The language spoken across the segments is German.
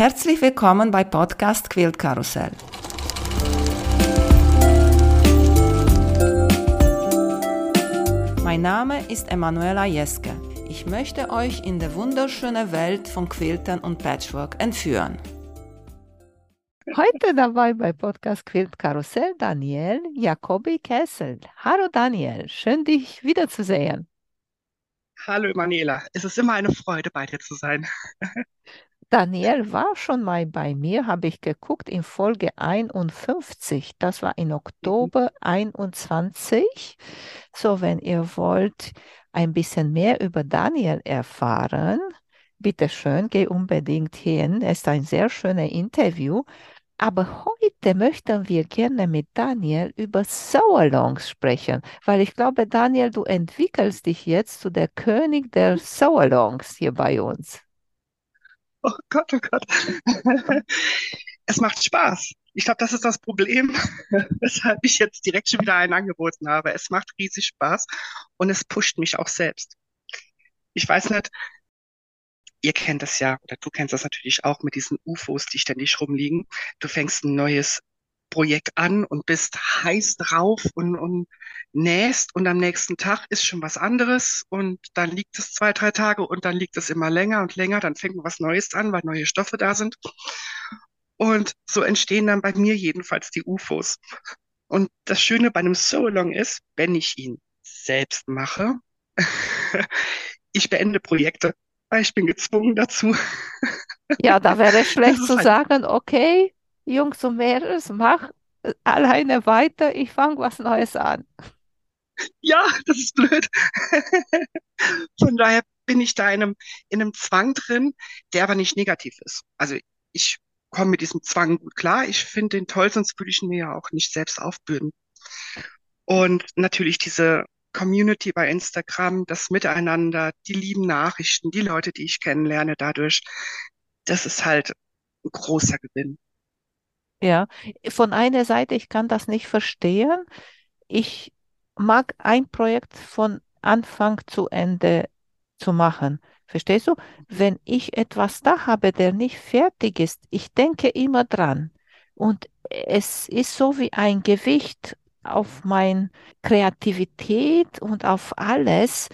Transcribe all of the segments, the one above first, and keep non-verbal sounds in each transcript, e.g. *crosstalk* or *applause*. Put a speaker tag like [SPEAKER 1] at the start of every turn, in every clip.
[SPEAKER 1] Herzlich willkommen bei Podcast Quilt Karussell. Mein Name ist Emanuela Jeske. Ich möchte euch in die wunderschöne Welt von Quiltern und Patchwork entführen.
[SPEAKER 2] Heute dabei bei Podcast Quilt Karussell Daniel Jacobi Kessel. Hallo Daniel, schön dich wiederzusehen.
[SPEAKER 3] Hallo Emanuela, es ist immer eine Freude, bei dir zu sein. *laughs*
[SPEAKER 2] Daniel war schon mal bei mir, habe ich geguckt, in Folge 51. Das war in Oktober 21. So, wenn ihr wollt ein bisschen mehr über Daniel erfahren, bitte schön, geh unbedingt hin. Es ist ein sehr schönes Interview. Aber heute möchten wir gerne mit Daniel über Sauerlongs sprechen, weil ich glaube, Daniel, du entwickelst dich jetzt zu der König der Sauerlongs hier bei uns.
[SPEAKER 3] Oh Gott, oh Gott. *laughs* Es macht Spaß. Ich glaube, das ist das Problem, *laughs* weshalb ich jetzt direkt schon wieder einen angeboten habe. Es macht riesig Spaß und es pusht mich auch selbst. Ich weiß nicht, ihr kennt das ja, oder du kennst das natürlich auch mit diesen UFOs, die ständig rumliegen. Du fängst ein neues Projekt an und bist heiß drauf und, und nähst und am nächsten Tag ist schon was anderes und dann liegt es zwei, drei Tage und dann liegt es immer länger und länger, dann fängt was Neues an, weil neue Stoffe da sind. Und so entstehen dann bei mir jedenfalls die UFOs. Und das Schöne bei einem So-Along ist, wenn ich ihn selbst mache, *laughs* ich beende Projekte, weil ich bin gezwungen dazu. *laughs*
[SPEAKER 2] Ja, da wäre es schlecht zu halt sagen, okay, Jungs und Mädels, mach alleine weiter, ich fange was Neues an.
[SPEAKER 3] Ja, das ist blöd. Von daher bin ich da in einem, in einem Zwang drin, der aber nicht negativ ist. Also ich komme mit diesem Zwang gut klar. Ich finde den toll, sonst würde ich ihn mir ja auch nicht selbst aufbürden. Und natürlich diese Community bei Instagram, das Miteinander, die lieben Nachrichten, die Leute, die ich kennenlerne dadurch, das ist halt ein großer Gewinn.
[SPEAKER 2] Ja, von einer Seite, ich kann das nicht verstehen. Ich mag ein Projekt von Anfang zu Ende zu machen. Verstehst du? Wenn ich etwas da habe, der nicht fertig ist, ich denke immer dran. Und es ist so wie ein Gewicht auf meine Kreativität und auf alles.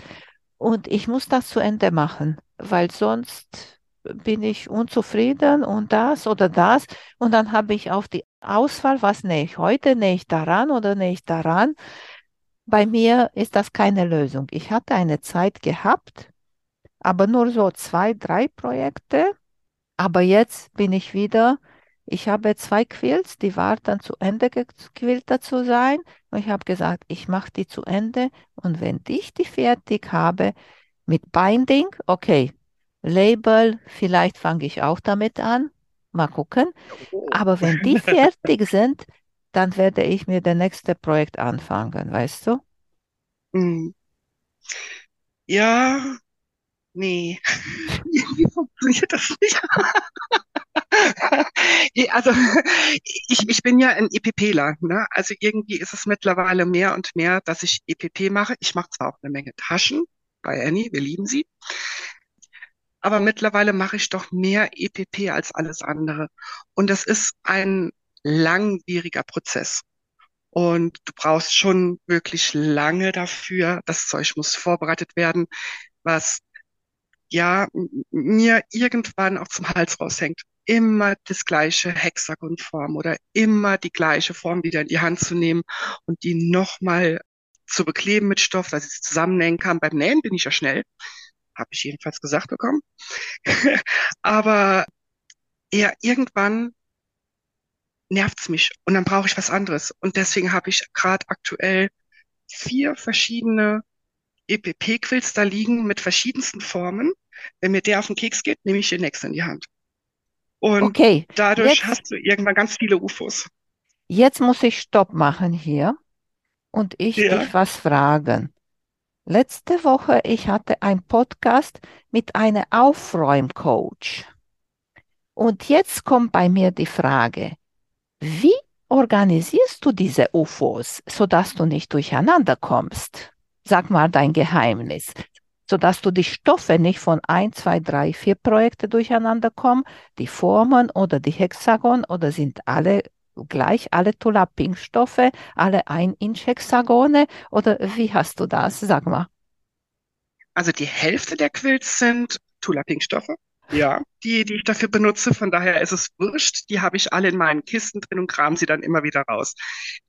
[SPEAKER 2] Und ich muss das zu Ende machen, weil sonst bin ich unzufrieden und das oder das. Und dann habe ich auf die Auswahl, was nähe ich heute, nähe ich daran oder nähe ich daran. Bei mir ist das keine Lösung. Ich hatte eine Zeit gehabt, aber nur so zwei, drei Projekte. Aber jetzt bin ich wieder, ich habe zwei Quills, die warten zu Ende gequiltet zu sein. Und ich habe gesagt, ich mache die zu Ende. Und wenn ich die fertig habe mit Binding, okay, Label, vielleicht fange ich auch damit an. Mal gucken. Oh. Aber wenn die *laughs* fertig sind, dann werde ich mir das nächste Projekt anfangen, weißt du?
[SPEAKER 3] Hm. Ja, nee. *laughs* Wie funktioniert das nicht? *laughs* also ich, ich bin ja ein EPPler. Ne? Also irgendwie ist es mittlerweile mehr und mehr, dass ich EPP mache. Ich mache zwar auch eine Menge Taschen bei Annie, wir lieben sie aber mittlerweile mache ich doch mehr EPP als alles andere. Und das ist ein langwieriger Prozess. Und du brauchst schon wirklich lange dafür. Das Zeug muss vorbereitet werden, was ja mir irgendwann auch zum Hals raushängt. Immer das gleiche Hexagonform oder immer die gleiche Form wieder in die Hand zu nehmen und die nochmal zu bekleben mit Stoff, dass ich sie zusammennähen kann. Beim Nähen bin ich ja schnell habe ich jedenfalls gesagt bekommen. *laughs* Aber ja, irgendwann nervt's mich und dann brauche ich was anderes. Und deswegen habe ich gerade aktuell vier verschiedene EPP-Quills da liegen mit verschiedensten Formen. Wenn mir der auf den Keks geht, nehme ich den nächsten in die Hand. Und okay, dadurch jetzt, hast du irgendwann ganz viele UFOs.
[SPEAKER 2] Jetzt muss ich Stopp machen hier und ich ja. dich was fragen. Letzte Woche, ich hatte ein Podcast mit einem Aufräumcoach. Und jetzt kommt bei mir die Frage, wie organisierst du diese UFOs, sodass du nicht durcheinander kommst? Sag mal dein Geheimnis. sodass du die Stoffe nicht von 1, 2, 3, 4 Projekte durcheinander kommen, die Formen oder die Hexagon oder sind alle gleich, alle Tula-Pink-Stoffe, alle 1-Inch-Hexagone oder wie hast du das? Sag mal.
[SPEAKER 3] Also die Hälfte der Quilts sind Tula-Pink-Stoffe. Ja, die, die ich dafür benutze. Von daher ist es wurscht. Die habe ich alle in meinen Kisten drin und kram sie dann immer wieder raus.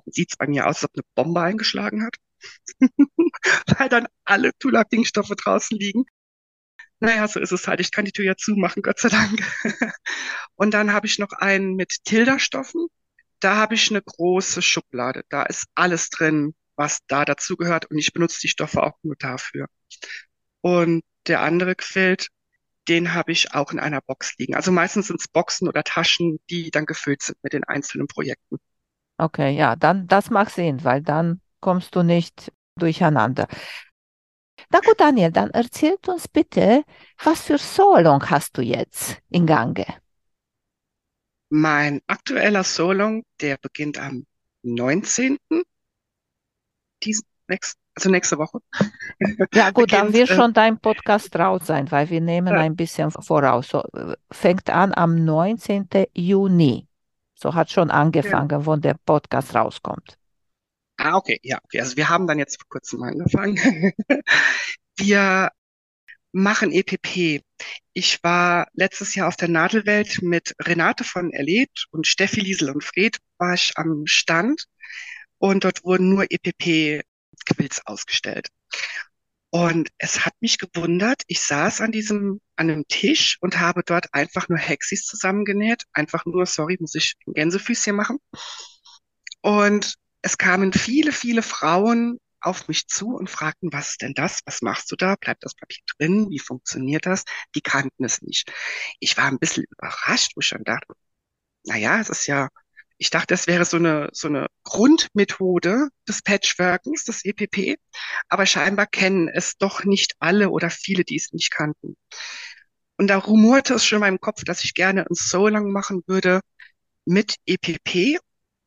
[SPEAKER 3] Sieht es bei mir aus, als ob eine Bombe eingeschlagen hat. *laughs* Weil dann alle Tula-Pink-Stoffe draußen liegen. Naja, so ist es halt. Ich kann die Tür ja zumachen, Gott sei Dank. *laughs* und dann habe ich noch einen mit Tilda-Stoffen. Da habe ich eine große Schublade. Da ist alles drin, was da dazugehört. Und ich benutze die Stoffe auch nur dafür. Und der andere Quilt, den habe ich auch in einer Box liegen. Also meistens sind es Boxen oder Taschen, die dann gefüllt sind mit den einzelnen Projekten.
[SPEAKER 2] Okay, ja, dann das mag Sinn, weil dann kommst du nicht durcheinander. Na gut, Daniel, dann erzählt uns bitte, was für Solong hast du jetzt in Gange?
[SPEAKER 3] Mein aktueller Solong, der beginnt am 19. Diesen, nächst, also nächste Woche. *laughs*
[SPEAKER 2] Ja gut, dann wird äh, schon dein Podcast raus sein, weil wir nehmen ja. ein bisschen voraus. So, fängt an am 19. Juni. So hat schon angefangen, ja. wo der Podcast rauskommt.
[SPEAKER 3] Ah, okay, ja, okay. Also wir haben dann jetzt vor kurzem angefangen. *laughs* wir machen EPP. Ich war letztes Jahr auf der Nadelwelt mit Renate von Erlebt und Steffi Liesel und Fred war ich am Stand und dort wurden nur EPP Quills ausgestellt. Und es hat mich gewundert, ich saß an diesem, an einem Tisch und habe dort einfach nur Hexis zusammengenäht. Einfach nur, sorry, muss ich ein Gänsefüßchen machen. Und es kamen viele, viele Frauen auf mich zu und fragten, was ist denn das? Was machst du da? Bleibt das Papier drin? Wie funktioniert das? Die kannten es nicht. Ich war ein bisschen überrascht, wo ich schon dachte, naja, es ist ja ich dachte, das wäre so eine, so eine Grundmethode des Patchworkens, des EPP, aber scheinbar kennen es doch nicht alle oder viele, die es nicht kannten. Und da rumorte es schon in meinem Kopf, dass ich gerne ein So lang machen würde mit EPP,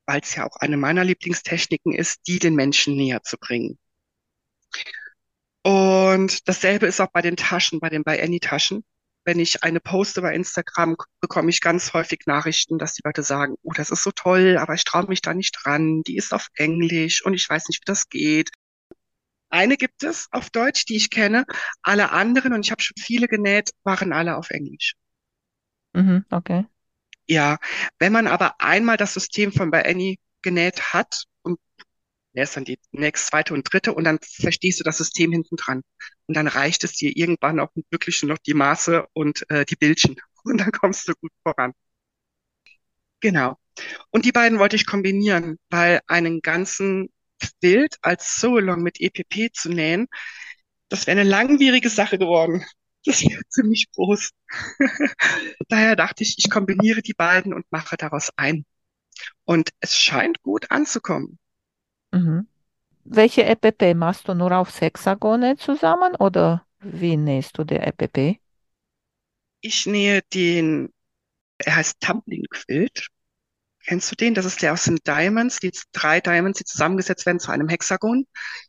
[SPEAKER 3] weil es ja auch eine meiner Lieblingstechniken ist, die den Menschen näher zu bringen. Und dasselbe ist auch bei den Taschen, bei den By Any Taschen wenn ich eine poste bei Instagram, bekomme ich ganz häufig Nachrichten, dass die Leute sagen, oh, das ist so toll, aber ich traue mich da nicht dran, die ist auf Englisch und ich weiß nicht, wie das geht. Eine gibt es auf Deutsch, die ich kenne. Alle anderen, und ich habe schon viele genäht, waren alle auf Englisch.
[SPEAKER 2] Mhm, okay.
[SPEAKER 3] Ja, wenn man aber einmal das System von bei Annie genäht hat lässt dann die nächste, zweite und dritte und dann verstehst du das System hinten dran. Und dann reicht es dir irgendwann auch wirklich nur noch die Maße und äh, die Bildchen. *laughs* Und dann kommst du gut voran. Genau. Und die beiden wollte ich kombinieren, weil einen ganzen Bild als So-Long mit EPP zu nähen, das wäre eine langwierige Sache geworden. Das wäre ziemlich groß. *laughs* Daher dachte ich, ich kombiniere die beiden und mache daraus ein. Und es scheint gut anzukommen.
[SPEAKER 2] Mhm. Welche EPP machst du nur auf Hexagone zusammen oder wie nähst du die EPP?
[SPEAKER 3] Ich nähe den, er heißt Tumbling Quilt. Kennst du den? Das ist der aus den Diamonds, die drei Diamonds, die zusammengesetzt werden zu einem Hexagon.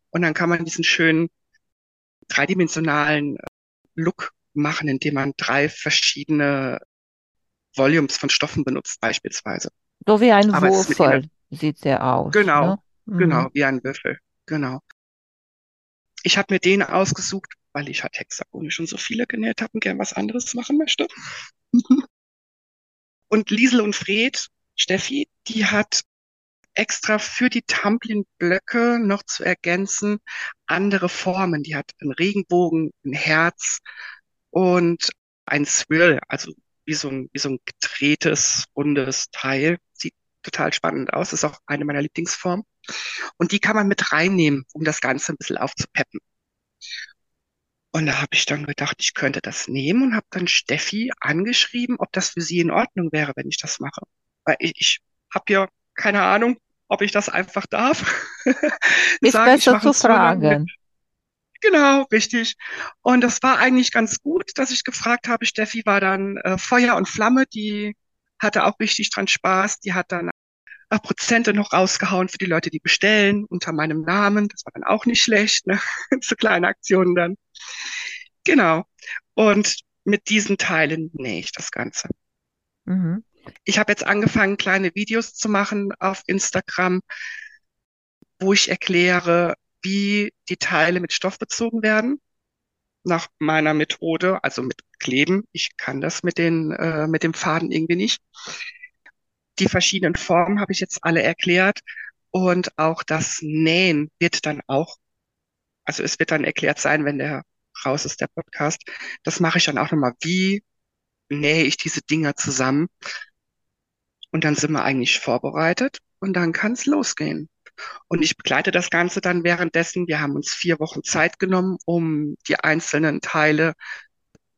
[SPEAKER 3] Und dann kann man diesen schönen dreidimensionalen äh, Look machen, indem man drei verschiedene Volumes von Stoffen benutzt, beispielsweise.
[SPEAKER 2] So wie ein Aber Würfel sieht der aus.
[SPEAKER 3] Genau,
[SPEAKER 2] ne?
[SPEAKER 3] Genau, mhm. wie ein Würfel. Genau. Ich habe mir den ausgesucht, weil ich halt Hexagone schon so viele genäht habe und gern was anderes machen möchte. *laughs* und Liesel und Fred, Steffi, die hat extra für die Tumbling-Blöcke noch zu ergänzen andere Formen. Die hat einen Regenbogen, ein Herz und ein Swirl, also wie so ein, wie so ein gedrehtes, rundes Teil. Sieht total spannend aus. Ist auch eine meiner Lieblingsformen. Und die kann man mit reinnehmen, um das Ganze ein bisschen aufzupeppen. Und da habe ich dann gedacht, ich könnte das nehmen und habe dann Steffi angeschrieben, ob das für sie in Ordnung wäre, wenn ich das mache. Weil ich, ich habe ja keine Ahnung, ob ich das einfach darf.
[SPEAKER 2] Ist *laughs* Sag, besser zu fragen.
[SPEAKER 3] Genau, richtig. Und das war eigentlich ganz gut, dass ich gefragt habe. Steffi war dann äh, Feuer und Flamme, die hatte auch richtig dran Spaß. Die hat dann Prozente noch rausgehauen für die Leute, die bestellen, unter meinem Namen. Das war dann auch nicht schlecht, ne? *laughs* so kleine Aktionen dann. Genau. Und mit diesen Teilen nähe ich das Ganze.
[SPEAKER 2] Mhm.
[SPEAKER 3] Ich habe jetzt angefangen, kleine Videos zu machen auf Instagram, wo ich erkläre, wie die Teile mit Stoff bezogen werden. Nach meiner Methode, also mit Kleben. Ich kann das mit den, äh, mit dem Faden irgendwie nicht. Die verschiedenen Formen habe ich jetzt alle erklärt. Und auch das Nähen wird dann auch, also es wird dann erklärt sein, wenn der raus ist, der Podcast. Das mache ich dann auch nochmal. Wie nähe ich diese Dinger zusammen? Und dann sind wir eigentlich vorbereitet und dann kann es losgehen. Und ich begleite das Ganze dann währenddessen. Wir haben uns vier Wochen Zeit genommen, um die einzelnen Teile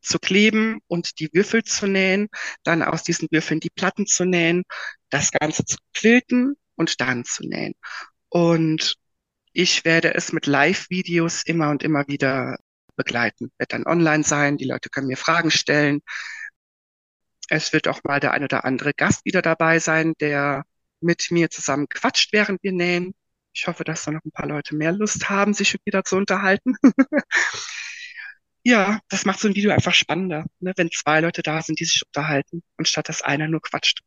[SPEAKER 3] zu kleben und die Würfel zu nähen, dann aus diesen Würfeln die Platten zu nähen, das Ganze zu quilten und dann zu nähen. Und ich werde es mit Live-Videos immer und immer wieder begleiten. Wird dann online sein, die Leute können mir Fragen stellen. Es wird auch mal der ein oder andere Gast wieder dabei sein, der mit mir zusammen quatscht, während wir nähen. Ich hoffe, dass da noch ein paar Leute mehr Lust haben, sich wieder zu unterhalten. *laughs* ja, das macht so ein Video einfach spannender, ne? wenn zwei Leute da sind, die sich unterhalten, anstatt dass einer nur quatscht.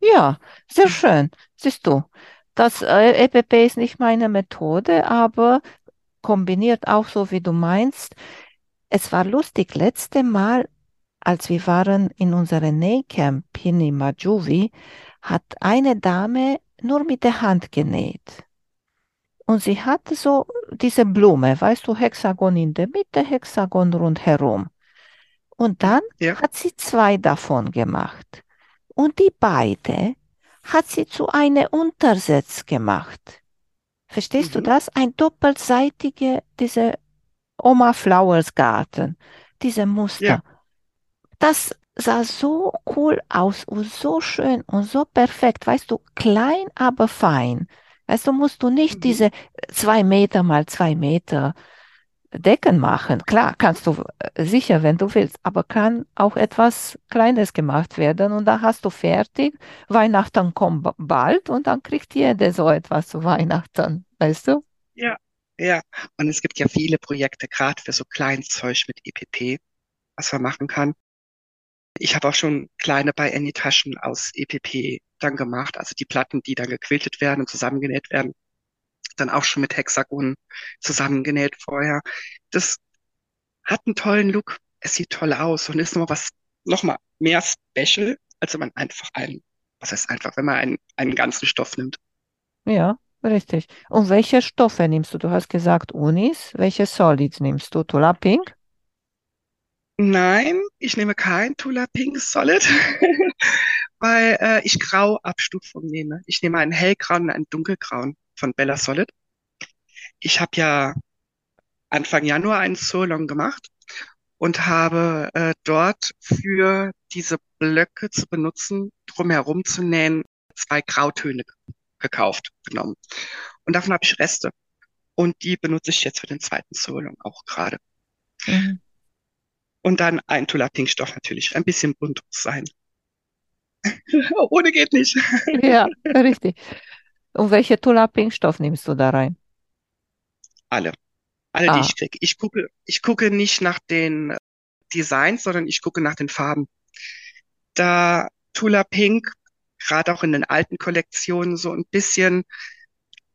[SPEAKER 2] Ja, sehr schön. Siehst du, das äh, EPP ist nicht meine Methode, aber kombiniert auch so, wie du meinst. Es war lustig, letzte Mal, als wir waren in unserem Nähcamp in Majuvi, hat eine Dame nur mit der Hand genäht. Und sie hatte so diese Blume, weißt du, Hexagon in der Mitte, Hexagon rundherum. Und dann
[SPEAKER 3] Ja.
[SPEAKER 2] hat sie zwei davon gemacht. Und die beide hat sie zu einem Untersatz gemacht. Verstehst du
[SPEAKER 3] Mhm.
[SPEAKER 2] das? Ein doppelseitige, diese Oma Flowers Garten, diese Muster.
[SPEAKER 3] Ja.
[SPEAKER 2] Das sah so cool aus und so schön und so perfekt. Weißt du, klein, aber fein. Weißt du, musst du nicht
[SPEAKER 3] Mhm.
[SPEAKER 2] diese zwei Meter mal zwei Meter Decken machen. Klar, kannst du äh, sicher, wenn du willst, aber kann auch etwas Kleines gemacht werden und dann hast du fertig. Weihnachten kommt ba- bald und dann kriegt jeder so etwas zu Weihnachten. Weißt du?
[SPEAKER 3] Ja, ja. Und es gibt ja viele Projekte, gerade für so Kleinzeug mit EPP, was man machen kann. Ich habe auch schon kleine bei Anytaschen aus EPP dann gemacht, also die Platten, die dann gequiltet werden und zusammengenäht werden, dann auch schon mit Hexagon zusammengenäht vorher. Das hat einen tollen Look. Es sieht toll aus und ist noch was, noch mal mehr special, als wenn man einfach einen, was heißt einfach, wenn man einen, einen ganzen Stoff nimmt.
[SPEAKER 2] Ja, richtig. Und welche Stoffe nimmst du? Du hast gesagt Unis. Welche Solids nimmst du? Tula Pink?
[SPEAKER 3] Nein, ich nehme kein Tula Pink Solid, *laughs* weil äh, ich Grauabstufung nehme. Ich nehme einen hellgrauen und einen dunkelgrauen von Bella Solid. Ich habe ja Anfang Januar einen Surlong gemacht und habe äh, dort für diese Blöcke zu benutzen, drumherum zu nähen, zwei Grautöne gekauft, genommen. Und davon habe ich Reste. Und die benutze ich jetzt für den zweiten Surlong auch gerade.
[SPEAKER 2] Mhm.
[SPEAKER 3] Und dann ein Tula Pink Stoff natürlich, ein bisschen bunt sein. *laughs* Ohne geht nicht. *laughs*
[SPEAKER 2] Ja, richtig. Und welche Tula Pink Stoff nimmst du da rein?
[SPEAKER 3] Alle. Alle, die
[SPEAKER 2] Ah.
[SPEAKER 3] ich kriege. Ich gucke, ich gucke nicht nach den Designs, sondern ich gucke nach den Farben. Da Tula Pink, gerade auch in den alten Kollektionen, so ein bisschen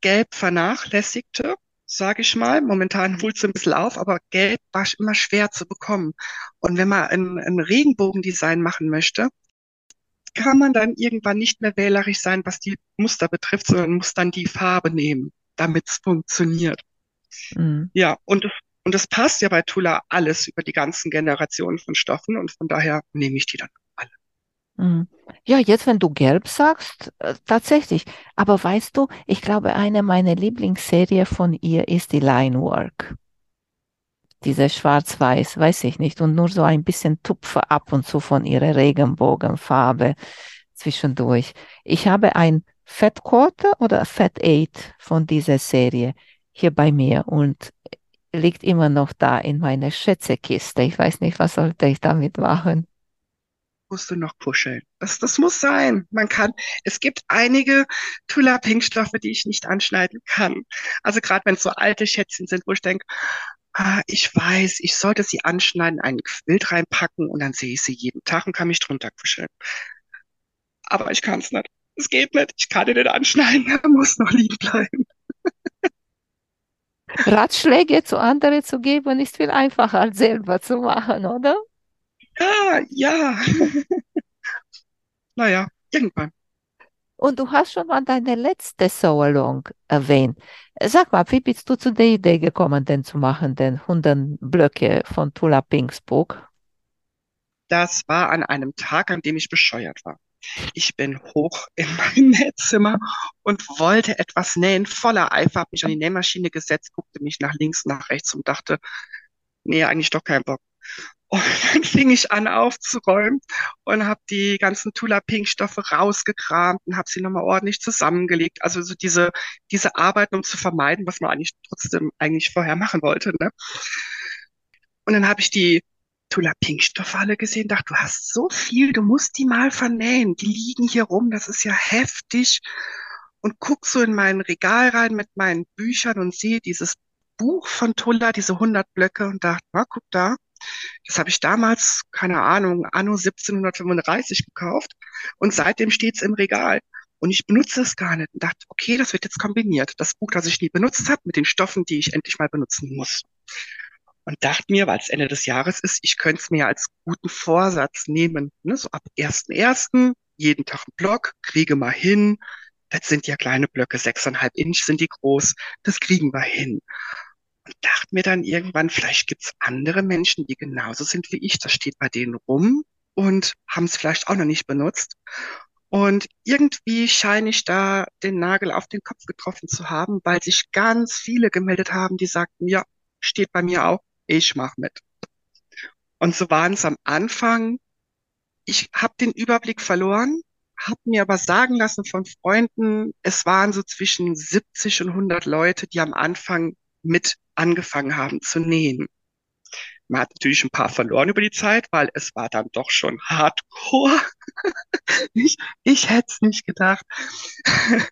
[SPEAKER 3] gelb vernachlässigte, sage ich mal. Momentan holt es ein bisschen auf, aber gelb war immer schwer zu bekommen. Und wenn man ein, ein Regenbogendesign machen möchte, kann man dann irgendwann nicht mehr wählerisch sein, was die Muster betrifft, sondern muss dann die Farbe nehmen, damit es funktioniert.
[SPEAKER 2] Mhm.
[SPEAKER 3] Ja, und es, und es passt ja bei Tula alles über die ganzen Generationen von Stoffen und von daher nehme ich die dann.
[SPEAKER 2] Mhm. Ja, jetzt, wenn du gelb sagst, äh, tatsächlich. Aber weißt du, ich glaube, eine meiner Lieblingsserien von ihr ist die Linework. Diese schwarz-weiß, weiß ich nicht. Und nur so ein bisschen Tupfer ab und zu von ihrer Regenbogenfarbe zwischendurch. Ich habe ein Fat Quarter oder Fat Eight von dieser Serie hier bei mir und liegt immer noch da in meiner Schätzekiste. Ich weiß nicht, was sollte ich damit machen.
[SPEAKER 3] Musst du noch kuscheln. Das, das muss sein. Man kann, es gibt einige Tula Pink Stoffe, die ich nicht anschneiden kann. Also gerade wenn es so alte Schätzchen sind, wo ich denke, ah, ich weiß, ich sollte sie anschneiden, einen Quilt reinpacken und dann sehe ich sie jeden Tag und kann mich drunter kuscheln. Aber ich kann es nicht. Es geht nicht. Ich kann ihn nicht anschneiden. Er muss noch liegen bleiben.
[SPEAKER 2] Ratschläge zu anderen zu geben ist viel einfacher als selber zu machen, oder?
[SPEAKER 3] Ja, *laughs* ja. naja, irgendwann.
[SPEAKER 2] Und du hast schon mal deine letzte Soul-Along erwähnt. Sag mal, wie bist du zu der Idee gekommen, den zu machen, den 100 Blöcke von Tula Pingsburg?
[SPEAKER 3] Das war an einem Tag, an dem ich bescheuert war. Ich bin hoch in mein *laughs* Nähzimmer und wollte etwas nähen, voller Eifer, habe mich an die Nähmaschine gesetzt, guckte mich nach links, nach rechts und dachte, nee, eigentlich doch keinen Bock. Und dann fing ich an aufzuräumen und habe die ganzen Tula-Pink-Stoffe rausgekramt und habe sie nochmal ordentlich zusammengelegt. Also so diese, diese Arbeiten, um zu vermeiden, was man eigentlich trotzdem eigentlich vorher machen wollte. Ne? Und dann habe ich die Tula-Pink-Stoffe alle gesehen, dachte, du hast so viel, du musst die mal vernähen. Die liegen hier rum, das ist ja heftig. Und guck so in mein Regal rein mit meinen Büchern und sehe dieses Buch von Tulla, diese 100 Blöcke und dachte, na, guck da, das habe ich damals, keine Ahnung, anno 1735 gekauft und seitdem steht's im Regal. Und ich benutze es gar nicht und dachte, okay, das wird jetzt kombiniert. Das Buch, das ich nie benutzt habe, mit den Stoffen, die ich endlich mal benutzen muss. Und dachte mir, weil es Ende des Jahres ist, ich könnte es mir als guten Vorsatz nehmen. Ne? So ab 1.1. jeden Tag ein Block, kriege mal hin. Das sind ja kleine Blöcke, sechseinhalb Inch sind die groß. Das kriegen wir hin und dachte mir dann irgendwann, vielleicht gibt's andere Menschen, die genauso sind wie ich. Das steht bei denen rum und haben es vielleicht auch noch nicht benutzt. Und irgendwie scheine ich da den Nagel auf den Kopf getroffen zu haben, weil sich ganz viele gemeldet haben, die sagten, ja, steht bei mir auch, ich mach mit. Und so waren es am Anfang. Ich habe den Überblick verloren, habe mir aber sagen lassen von Freunden, es waren so zwischen 70 und 100 Leute, die am Anfang mit angefangen haben zu nähen. Man hat natürlich ein paar verloren über die Zeit, weil es war dann doch schon hardcore. *laughs* ich, ich hätte es nicht gedacht. *laughs*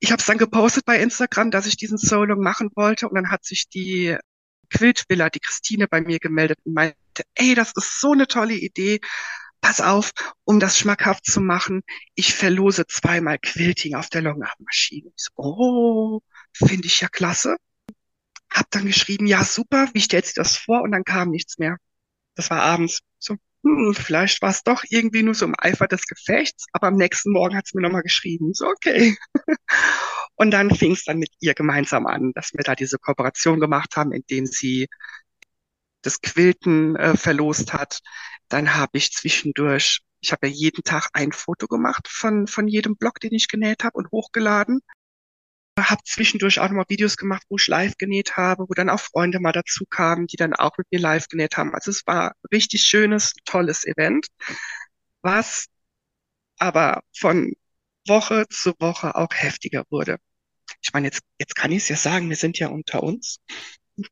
[SPEAKER 3] ich habe es dann gepostet bei Instagram, dass ich diesen Solo machen wollte und dann hat sich die Quiltvilla, die Christine bei mir gemeldet und meinte, ey, das ist so eine tolle Idee. Pass auf, um das schmackhaft zu machen, ich verlose zweimal Quilting auf der Longarm-Maschine. So, oh, finde ich ja klasse. Hab dann geschrieben, ja super, wie stellt sich das vor? Und dann kam nichts mehr. Das war abends. So, hm, vielleicht war es doch irgendwie nur so im Eifer des Gefechts, aber am nächsten Morgen hat es mir nochmal geschrieben. So, okay. *laughs* Und dann fing es dann mit ihr gemeinsam an, dass wir da diese Kooperation gemacht haben, indem sie das Quilten äh, verlost hat. Dann habe ich zwischendurch, ich habe ja jeden Tag ein Foto gemacht von, von jedem Block, den ich genäht habe und hochgeladen habe zwischendurch auch nochmal Videos gemacht, wo ich live genäht habe, wo dann auch Freunde mal dazu kamen, die dann auch mit mir live genäht haben. Also es war richtig schönes, tolles Event, was aber von Woche zu Woche auch heftiger wurde. Ich meine, jetzt, jetzt kann ich es ja sagen, wir sind ja unter uns. *laughs*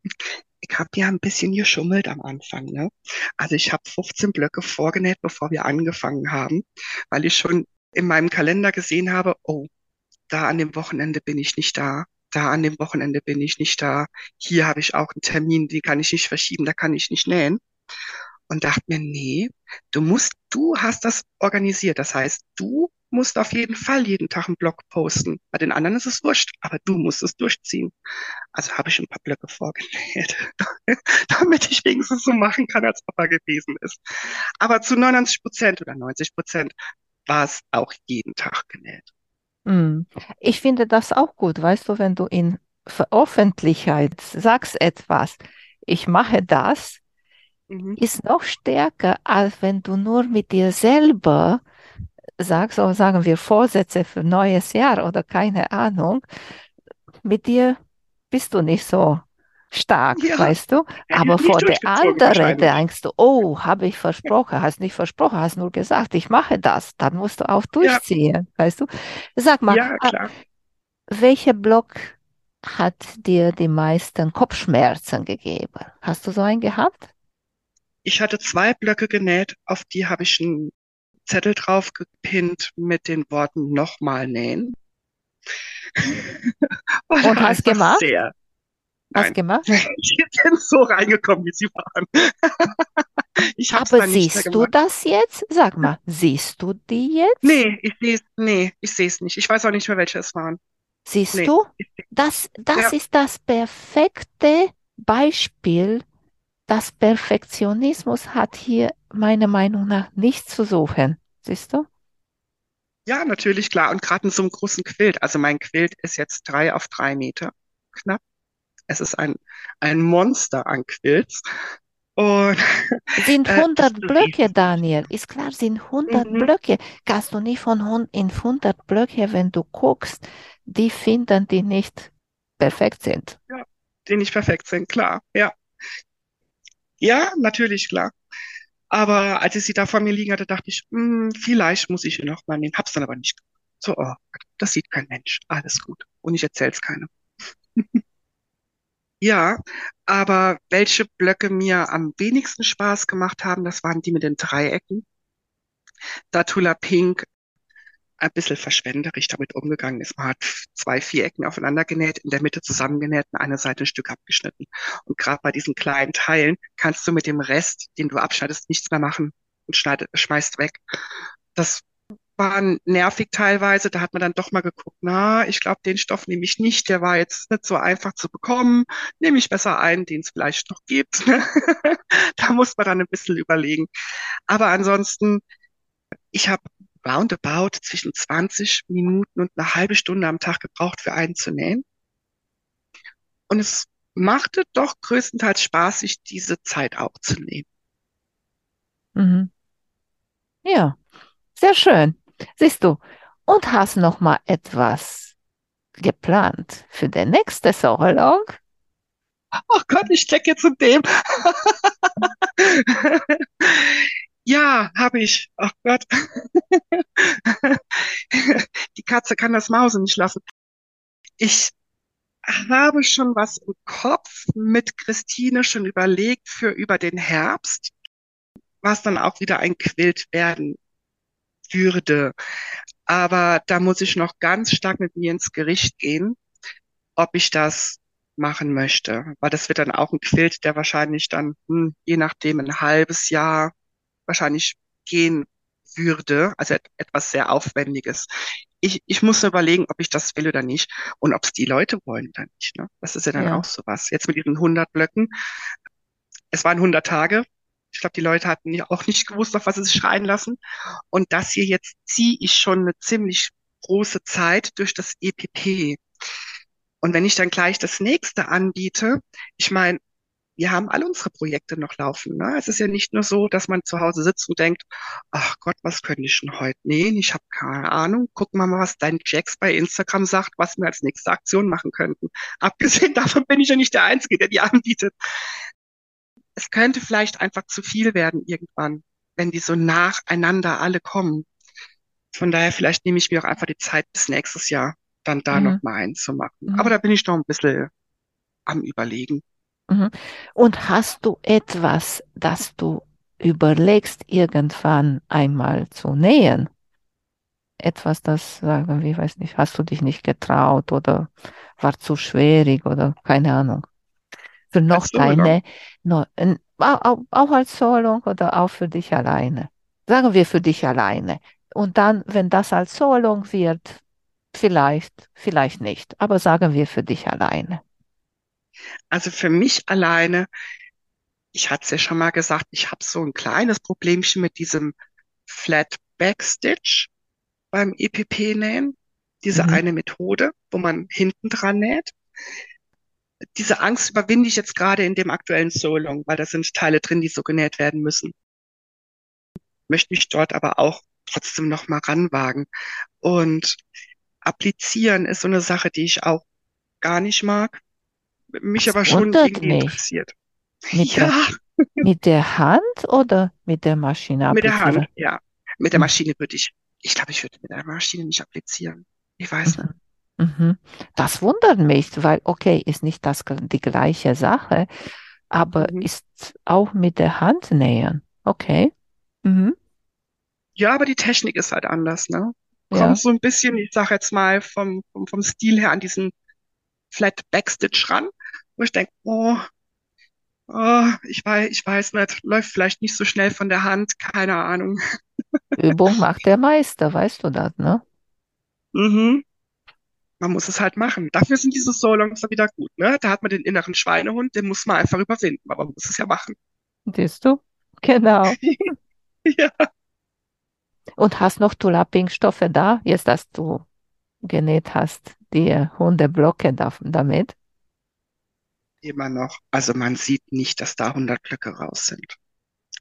[SPEAKER 3] Ich habe ja ein bisschen geschummelt am Anfang. Ne? Also ich habe 15 Blöcke vorgenäht, bevor wir angefangen haben, weil ich schon in meinem Kalender gesehen habe, oh, da an dem Wochenende bin ich nicht da, da an dem Wochenende bin ich nicht da, hier habe ich auch einen Termin, den kann ich nicht verschieben, da kann ich nicht nähen. Und dachte mir, nee, du musst, du hast das organisiert. Das heißt, du musst auf jeden Fall jeden Tag einen Blog posten. Bei den anderen ist es wurscht, aber du musst es durchziehen. Also habe ich ein paar Blöcke vorgenäht, *laughs* damit ich wenigstens so machen kann, als Papa gewesen ist. Aber zu 99 Prozent oder 90 Prozent war es auch jeden Tag genäht.
[SPEAKER 2] Hm. Ich finde das auch gut, weißt du, wenn du in Veröffentlichkeit sagst etwas, ich mache das, mhm. ist noch stärker, als wenn du nur mit dir selber sagst, oder sagen wir Vorsätze für neues Jahr oder keine Ahnung, mit dir bist du nicht so stark, ja. weißt du? Aber vor der anderen denkst du, oh, habe ich versprochen, hast nicht versprochen, hast nur gesagt, ich mache das, dann musst du auch durchziehen, ja. weißt du? Sag mal, ja, ah, welcher Block hat dir die meisten Kopfschmerzen gegeben? Hast du so einen gehabt?
[SPEAKER 3] Ich hatte zwei Blöcke genäht, auf die habe ich einen Zettel drauf gepinnt mit den Worten nochmal nähen. *laughs*
[SPEAKER 2] Und hast gemacht?
[SPEAKER 3] Sehr, Nein.
[SPEAKER 2] gemacht? *laughs*
[SPEAKER 3] Die sind so reingekommen, wie sie waren. *laughs* Ich
[SPEAKER 2] Aber siehst du das jetzt? Sag mal, siehst du die jetzt?
[SPEAKER 3] Nee, ich sehe es, nee, ich nicht. Ich weiß auch nicht mehr, welche es waren.
[SPEAKER 2] Siehst
[SPEAKER 3] Nee.
[SPEAKER 2] du?
[SPEAKER 3] Ich,
[SPEAKER 2] Das, das
[SPEAKER 3] ja,
[SPEAKER 2] ist das perfekte Beispiel. Das Perfektionismus hat hier meiner Meinung nach nichts zu suchen. Siehst du?
[SPEAKER 3] ja, natürlich, klar. Und gerade in so einem großen Quilt. Also mein Quilt ist jetzt drei auf drei Meter knapp. Es ist ein, ein Monster an Quilts. Und
[SPEAKER 2] Sind *laughs*
[SPEAKER 3] äh, das
[SPEAKER 2] 100
[SPEAKER 3] ist
[SPEAKER 2] Blöcke. Daniel. Ist klar, sind 100
[SPEAKER 3] Mhm.
[SPEAKER 2] Blöcke. Kannst du nicht von in 100 Blöcke, wenn du guckst, die finden, die nicht perfekt sind.
[SPEAKER 3] Ja, die nicht perfekt sind, klar. Ja. Ja, natürlich, klar. Aber als ich sie da vor mir liegen hatte, dachte ich, hm, vielleicht muss ich ihn noch mal nehmen. Hab's dann aber nicht. So, oh, das sieht kein Mensch. Alles gut. Und ich erzähl's keinem. *laughs* Ja, aber welche Blöcke mir am wenigsten Spaß gemacht haben, das waren die mit den Dreiecken. Da Tula Pink ein bisschen verschwenderisch damit umgegangen ist. Man hat zwei Vierecken aufeinander genäht, in der Mitte zusammengenäht und eine Seite ein Stück abgeschnitten. Und gerade bei diesen kleinen Teilen kannst du mit dem Rest, den du abschneidest, nichts mehr machen und schneid, schmeißt weg. Das war nervig teilweise. Da hat man dann doch mal geguckt, na, ich glaube, den Stoff nehme ich nicht. Der war jetzt nicht so einfach zu bekommen. Nehme ich besser einen, den es vielleicht noch gibt. *laughs* Da muss man dann ein bisschen überlegen. Aber ansonsten, ich habe roundabout zwischen 20 Minuten und eine halbe Stunde am Tag gebraucht, für einen zu nähen. Und es machte doch größtenteils Spaß, sich diese Zeit auch zu nehmen.
[SPEAKER 2] Mhm. Ja, sehr schön. Siehst du, und hast noch mal etwas geplant für den nächsten Sommerlang?
[SPEAKER 3] Oh Gott, ich stecke in dem. Ja, habe ich. Oh Gott. Die Katze kann das Mausen nicht lassen. Ich habe schon was im Kopf mit Christine schon überlegt für über den Herbst, was dann auch wieder ein Quilt werden würde. Aber da muss ich noch ganz stark mit mir ins Gericht gehen, ob ich das machen möchte. Weil das wird dann auch ein Quilt, der wahrscheinlich dann, hm, je nachdem, ein halbes Jahr wahrscheinlich gehen würde. Also et etwas sehr Aufwendiges. Ich, ich muss überlegen, ob ich das will oder nicht und ob es die Leute wollen oder nicht. Ne? Das ist ja dann
[SPEAKER 2] Ja.
[SPEAKER 3] auch sowas. Jetzt mit diesen 100 Blöcken. Es waren 100 Tage. Ich glaube, die Leute hatten ja auch nicht gewusst, auf was sie sich schreien lassen. Und das hier jetzt ziehe ich schon eine ziemlich große Zeit durch das EPP. Und wenn ich dann gleich das nächste anbiete, ich meine, wir haben alle unsere Projekte noch laufen. Ne? Es ist ja nicht nur so, dass man zu Hause sitzt und denkt, ach Gott, was könnte ich denn heute nähen? Ich habe keine Ahnung. Gucken wir mal, was dein Jax bei Instagram sagt, was wir als nächste Aktion machen könnten. Abgesehen *laughs* davon bin ich ja nicht der Einzige, der die anbietet. Es könnte vielleicht einfach zu viel werden irgendwann, wenn die so nacheinander alle kommen. Von daher, vielleicht nehme ich mir auch einfach die Zeit bis nächstes Jahr, dann da
[SPEAKER 2] Mhm.
[SPEAKER 3] noch mal einen zu machen.
[SPEAKER 2] Mhm.
[SPEAKER 3] Aber da bin ich noch ein bisschen am Überlegen.
[SPEAKER 2] Mhm. Und hast du etwas, das du überlegst, irgendwann einmal zu nähen? Etwas, das sagen wir, weiß nicht, hast du dich nicht getraut oder war zu schwierig oder keine Ahnung. Für noch deine, no, n- au- au- auch als Solo oder auch für dich alleine. Sagen wir für dich alleine. Und dann, wenn das als Solo wird, vielleicht, vielleicht nicht, aber sagen wir für dich alleine.
[SPEAKER 3] Also für mich alleine, ich hatte es ja schon mal gesagt, ich habe so ein kleines Problemchen mit diesem Flat Backstitch beim EPP-Nähen. Diese
[SPEAKER 2] Mhm.
[SPEAKER 3] eine Methode, wo man hinten dran näht. Diese Angst überwinde ich jetzt gerade in dem aktuellen Sewlong, weil da sind Teile drin, die so genäht werden müssen. Möchte mich dort aber auch trotzdem noch mal ranwagen. Und applizieren ist so eine Sache, die ich auch gar nicht mag, mich
[SPEAKER 2] Das
[SPEAKER 3] aber schon irgendwie
[SPEAKER 2] mich.
[SPEAKER 3] interessiert.
[SPEAKER 2] Mit der,
[SPEAKER 3] Ja,
[SPEAKER 2] mit der Hand oder mit der Maschine
[SPEAKER 3] mit der Hand, ja. Mit der
[SPEAKER 2] Hm.
[SPEAKER 3] Maschine würde ich, ich glaube, ich würde mit der Maschine nicht applizieren. Ich weiß nicht.
[SPEAKER 2] Mhm. Das wundert mich, weil, okay, ist nicht das die gleiche Sache, aber
[SPEAKER 3] Mhm.
[SPEAKER 2] ist auch mit der Hand nähen. Okay. Mhm.
[SPEAKER 3] Ja, aber die Technik ist halt anders, ne?
[SPEAKER 2] Ja.
[SPEAKER 3] Kommt so ein bisschen, ich sage jetzt mal, vom, vom, vom Stil her an diesen Flat Backstitch ran. wo ich denke, oh, oh, ich weiß, ich weiß nicht, läuft vielleicht nicht so schnell von der Hand, keine Ahnung.
[SPEAKER 2] Übung macht der Meister, weißt du das, ne?
[SPEAKER 3] Mhm. Man muss es halt machen. Dafür sind diese Solongs dann wieder gut, ne? Da hat man den inneren Schweinehund, den muss man einfach überwinden, aber man muss es ja machen.
[SPEAKER 2] Siehst du? Genau. *laughs*
[SPEAKER 3] Ja,
[SPEAKER 2] Und hast noch Tulappingstoffe da, jetzt dass du genäht hast, die Hundeblocke da- damit?
[SPEAKER 3] immer noch. Also man sieht nicht, dass da 100 Blöcke raus sind.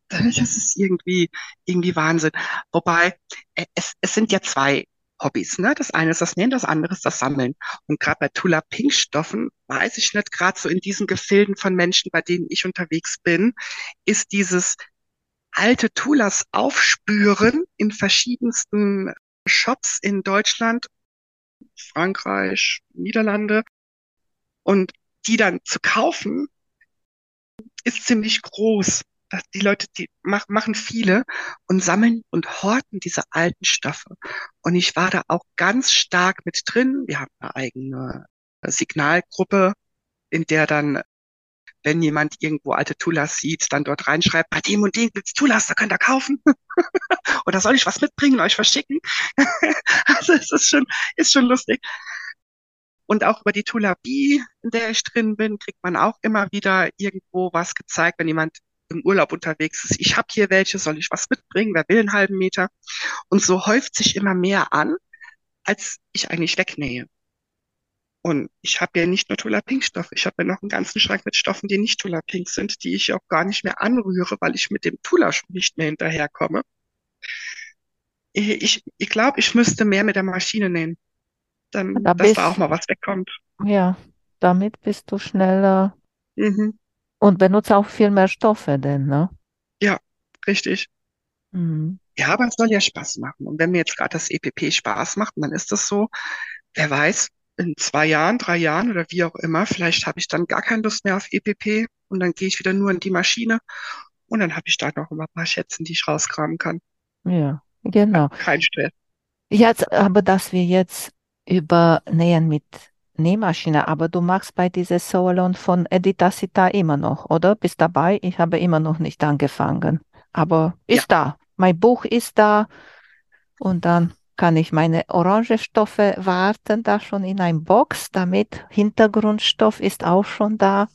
[SPEAKER 3] Das ist irgendwie, irgendwie Wahnsinn. Wobei, äh, es, es sind ja zwei Hobbys, ne? Das eine ist das Nähen, das andere ist das Sammeln. Und gerade bei Tula Pink Stoffen, weiß ich nicht, gerade so in diesen Gefilden von Menschen, bei denen ich unterwegs bin, ist dieses alte Tulas aufspüren in verschiedensten Shops in Deutschland, Frankreich, Niederlande und die dann zu kaufen, ist ziemlich groß. Das- Die Leute, die mach, machen viele und sammeln und horten diese alten Stoffe. Und ich war da auch ganz stark mit drin. Wir haben eine eigene Signalgruppe, in der dann, wenn jemand irgendwo alte Tulas sieht, dann dort reinschreibt, bei dem und dem gibt's Tulas, da könnt ihr kaufen. *laughs* Oder soll ich was mitbringen, euch verschicken? *laughs* Also es ist schon, ist schon lustig. Und auch über die Tulabie, in der ich drin bin, kriegt man auch immer wieder irgendwo was gezeigt, wenn jemand im Urlaub unterwegs ist. Ich habe hier welche, soll ich was mitbringen? Wer will einen halben Meter? Und so häuft sich immer mehr an, als ich eigentlich wegnähe. Und ich habe ja nicht nur Tula-Pink-Stoffe, ich habe ja noch einen ganzen Schrank mit Stoffen, die nicht Tula-Pink sind, die ich auch gar nicht mehr anrühre, weil ich mit dem Tula nicht mehr hinterherkomme. Ich, ich glaube, ich müsste mehr mit der Maschine nähen, dann,
[SPEAKER 2] Da
[SPEAKER 3] dass
[SPEAKER 2] bist,
[SPEAKER 3] da auch mal was wegkommt.
[SPEAKER 2] ja, damit bist du schneller
[SPEAKER 3] Mhm.
[SPEAKER 2] Und benutzt auch viel mehr Stoffe denn, ne?
[SPEAKER 3] Ja, richtig.
[SPEAKER 2] Mhm.
[SPEAKER 3] Ja, aber es soll ja Spaß machen. Und wenn mir jetzt gerade das EPP Spaß macht, dann ist das so, wer weiß, in zwei Jahren, drei Jahren oder wie auch immer, vielleicht habe ich dann gar keine Lust mehr auf EPP und dann gehe ich wieder nur in die Maschine und dann habe ich da noch ein paar Schätzen, die ich rauskramen kann.
[SPEAKER 2] Ja, genau.
[SPEAKER 3] Kein Stress.
[SPEAKER 2] Jetzt, aber dass wir jetzt über Nähen mit Nähmaschine, aber du machst bei dieser Salon von Edita Sita immer noch, oder? Bist dabei? Ich habe immer noch nicht angefangen. Aber
[SPEAKER 3] Ja,
[SPEAKER 2] ist da. Mein Buch ist da und dann kann ich meine Orangestoffe warten, da schon in ein Box, damit Hintergrundstoff ist auch schon da.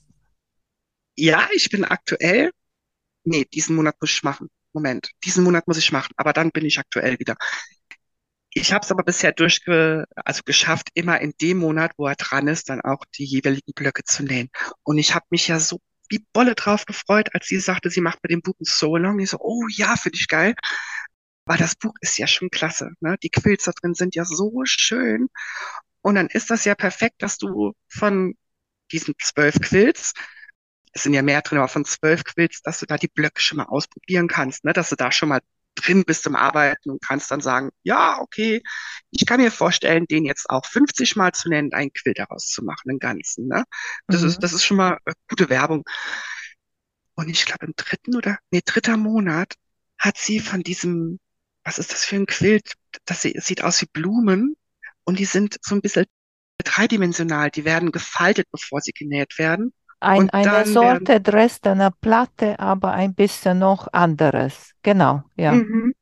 [SPEAKER 3] ja, ich bin aktuell, nee, diesen Monat muss ich machen. Moment, diesen Monat muss ich machen, aber dann bin ich aktuell wieder. Ich habe es aber bisher durchge, also geschafft, immer in dem Monat, wo er dran ist, dann auch die jeweiligen Blöcke zu nähen. Und ich habe mich ja so wie Bolle drauf gefreut, als sie sagte, sie macht mit dem Buch ein So-Long. Ich so, oh ja, finde ich geil. Weil das Buch ist ja schon klasse, ne? Die Quills da drin sind ja so schön. Und dann ist das ja perfekt, dass du von diesen zwölf Quills, es sind ja mehr drin, aber von zwölf Quills, dass du da die Blöcke schon mal ausprobieren kannst, ne? Dass du da schon mal drin bist zum Arbeiten und kannst dann sagen, ja, okay, ich kann mir vorstellen, den jetzt auch 50 Mal zu nennen, einen Quill daraus zu machen, einen ganzen, ne? Das ist,
[SPEAKER 2] Mhm.
[SPEAKER 3] das ist schon mal äh, gute Werbung. Und ich glaube, im dritten oder, nee, dritter Monat hat sie von diesem, was ist das für ein Quilt? Das sie- sieht aus wie Blumen und die sind so ein bisschen dreidimensional. Die werden gefaltet, bevor sie genäht werden.
[SPEAKER 2] Ein, eine Sorte Dresdner Platte, aber ein bisschen noch anderes. Genau, ja.
[SPEAKER 3] mhm.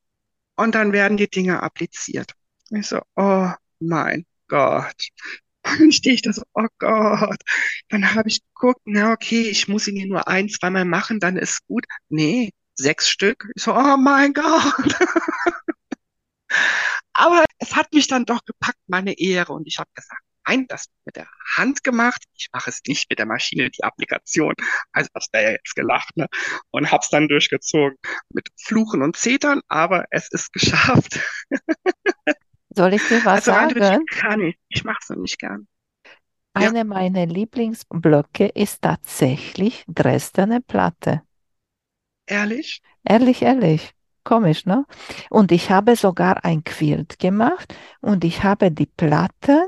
[SPEAKER 3] Und dann werden die Dinge appliziert. Ich so, oh mein Gott. *laughs* Dann stehe ich da so, oh Gott. Dann habe ich geguckt, na okay, ich muss ihn hier nur ein, zweimal machen, dann ist gut. Nee, sechs Stück. Ich so, oh mein Gott. *laughs* Aber es hat mich dann doch gepackt, meine Ehre. Und ich habe gesagt, nein, das wird mit der Hand gemacht. Ich mache es nicht mit der Maschine, die Applikation. Also das wäre ja jetzt gelacht, ne? Und hab's dann durchgezogen mit Fluchen und Zetern, aber es ist geschafft. *laughs*
[SPEAKER 2] Soll ich dir was
[SPEAKER 3] Also andere
[SPEAKER 2] sagen?
[SPEAKER 3] kann ich. Ich mache es noch nicht gern. Ja,
[SPEAKER 2] Eine meiner Lieblingsblöcke ist tatsächlich Dresdner Platte.
[SPEAKER 3] ehrlich?
[SPEAKER 2] Ehrlich, ehrlich. Komisch, ne? Und ich habe sogar ein Quilt gemacht und ich habe die Platten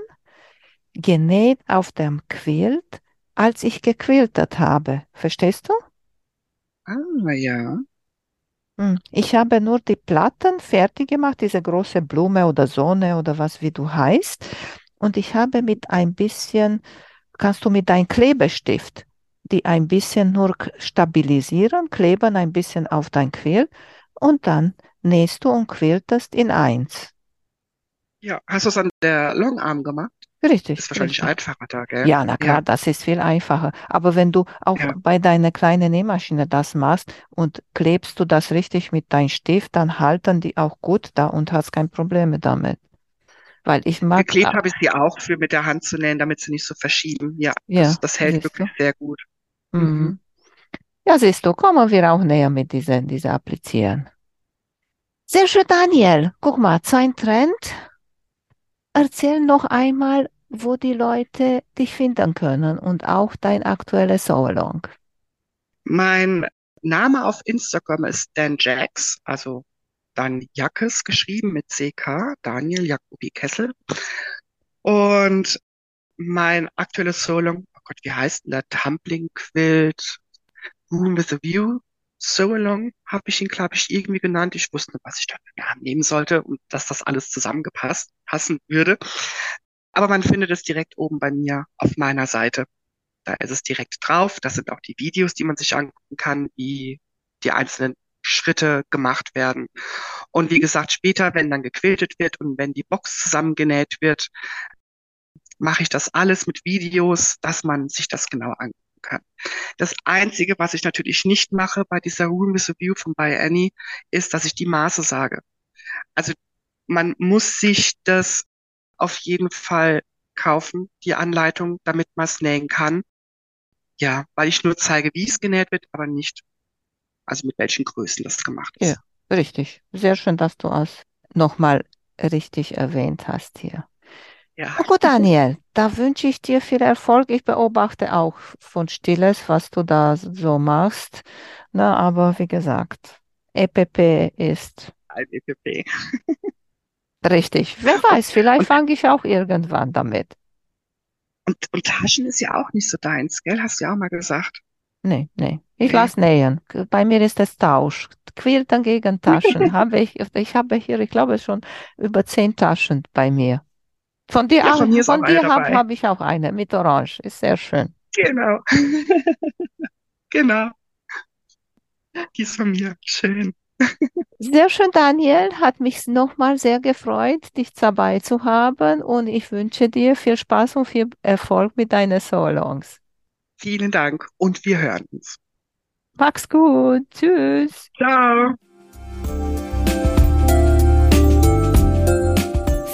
[SPEAKER 2] genäht auf dem Quilt, als ich gequiltet habe. Verstehst du?
[SPEAKER 3] Ah, ja.
[SPEAKER 2] Hm. Ich habe nur die Platten fertig gemacht, diese große Blume oder Sonne oder was wie du heißt. Und ich habe mit ein bisschen kannst du mit deinem Klebestift die ein bisschen nur stabilisieren, kleben ein bisschen auf dein Quill und dann nähst du und quiltest in eins.
[SPEAKER 3] Ja, hast du es an der Longarm gemacht?
[SPEAKER 2] Richtig.
[SPEAKER 3] Ist wahrscheinlich
[SPEAKER 2] richtig.
[SPEAKER 3] einfacher da, gell?
[SPEAKER 2] Ja, na klar,
[SPEAKER 3] Ja,
[SPEAKER 2] das ist viel einfacher. Aber wenn du auch
[SPEAKER 3] ja.
[SPEAKER 2] bei deiner kleinen Nähmaschine das machst und klebst du das richtig mit deinem Stift, dann halten die auch gut da und hast kein Probleme damit. Weil ich mag,
[SPEAKER 3] Geklebt habe ich sie auch für mit der Hand zu nähen, damit sie nicht so verschieben. Ja,
[SPEAKER 2] ja,
[SPEAKER 3] das, das hält
[SPEAKER 2] siehst du.
[SPEAKER 3] wirklich sehr gut.
[SPEAKER 2] Mhm.
[SPEAKER 3] Mhm.
[SPEAKER 2] Ja, siehst du, kommen wir auch näher mit dieser, dieser Applizieren. Sehr schön, Daniel. Guck mal, sein Trend. Erzähl noch einmal, wo die Leute dich finden können und auch dein aktuelles Solo-Long.
[SPEAKER 3] Mein Name auf Instagram ist Dan Jax, also Dan Jackes geschrieben mit CK, Daniel Jacobi Kessel. Und mein aktuelles Solo, oh Gott, wie heißt denn der? Tumbling Quilt, Room with a View, So Along habe ich ihn, glaube ich, irgendwie genannt. Ich wusste nicht, was ich da für Namen nehmen sollte und dass das alles zusammengepasst passen würde. Aber man findet es direkt oben bei mir auf meiner Seite. Da ist es direkt drauf. Das sind auch die Videos, die man sich angucken kann, wie die einzelnen Schritte gemacht werden. Und wie gesagt, später, wenn dann gequiltet wird und wenn die Box zusammengenäht wird, mache ich das alles mit Videos, dass man sich das genau angucken kann. Das Einzige, was ich natürlich nicht mache bei dieser Room with a View von By Annie, ist, dass ich die Maße sage. Also man muss sich das auf jeden Fall kaufen, die Anleitung, damit man es nähen kann. Ja, weil ich nur zeige, wie es genäht wird, aber nicht, also mit welchen Größen das gemacht
[SPEAKER 2] Ja,
[SPEAKER 3] ist.
[SPEAKER 2] richtig. Sehr schön, dass du es nochmal richtig erwähnt hast hier.
[SPEAKER 3] Ja,
[SPEAKER 2] Na gut, Daniel, da wünsche ich dir viel Erfolg. Ich beobachte auch von Stilles, was du da so machst. Na, aber wie gesagt, EPP ist
[SPEAKER 3] ein EPP. *laughs*
[SPEAKER 2] richtig. Wer weiß, vielleicht fange ich auch irgendwann damit.
[SPEAKER 3] und, und Taschen ist ja auch nicht so deins, gell? Hast du ja auch mal gesagt.
[SPEAKER 2] Nee, nee. Ich
[SPEAKER 3] Nee.
[SPEAKER 2] lasse nähen. Bei mir ist es Tausch. Quilten gegen Taschen. *laughs* Habe ich, ich habe hier, ich glaube, schon über zehn Taschen bei mir. Von dir
[SPEAKER 3] Ja,
[SPEAKER 2] auch,
[SPEAKER 3] von mir
[SPEAKER 2] von dir habe hab ich auch eine mit Orange. Ist sehr schön.
[SPEAKER 3] Genau. *laughs* Genau. Die ist von mir. Schön.
[SPEAKER 2] Sehr schön, Daniel. Hat mich nochmal sehr gefreut, dich dabei zu haben und ich wünsche dir viel Spaß und viel Erfolg mit deinen Solongs.
[SPEAKER 3] Vielen Dank und wir hören uns.
[SPEAKER 2] Mach's gut. Tschüss.
[SPEAKER 3] Ciao.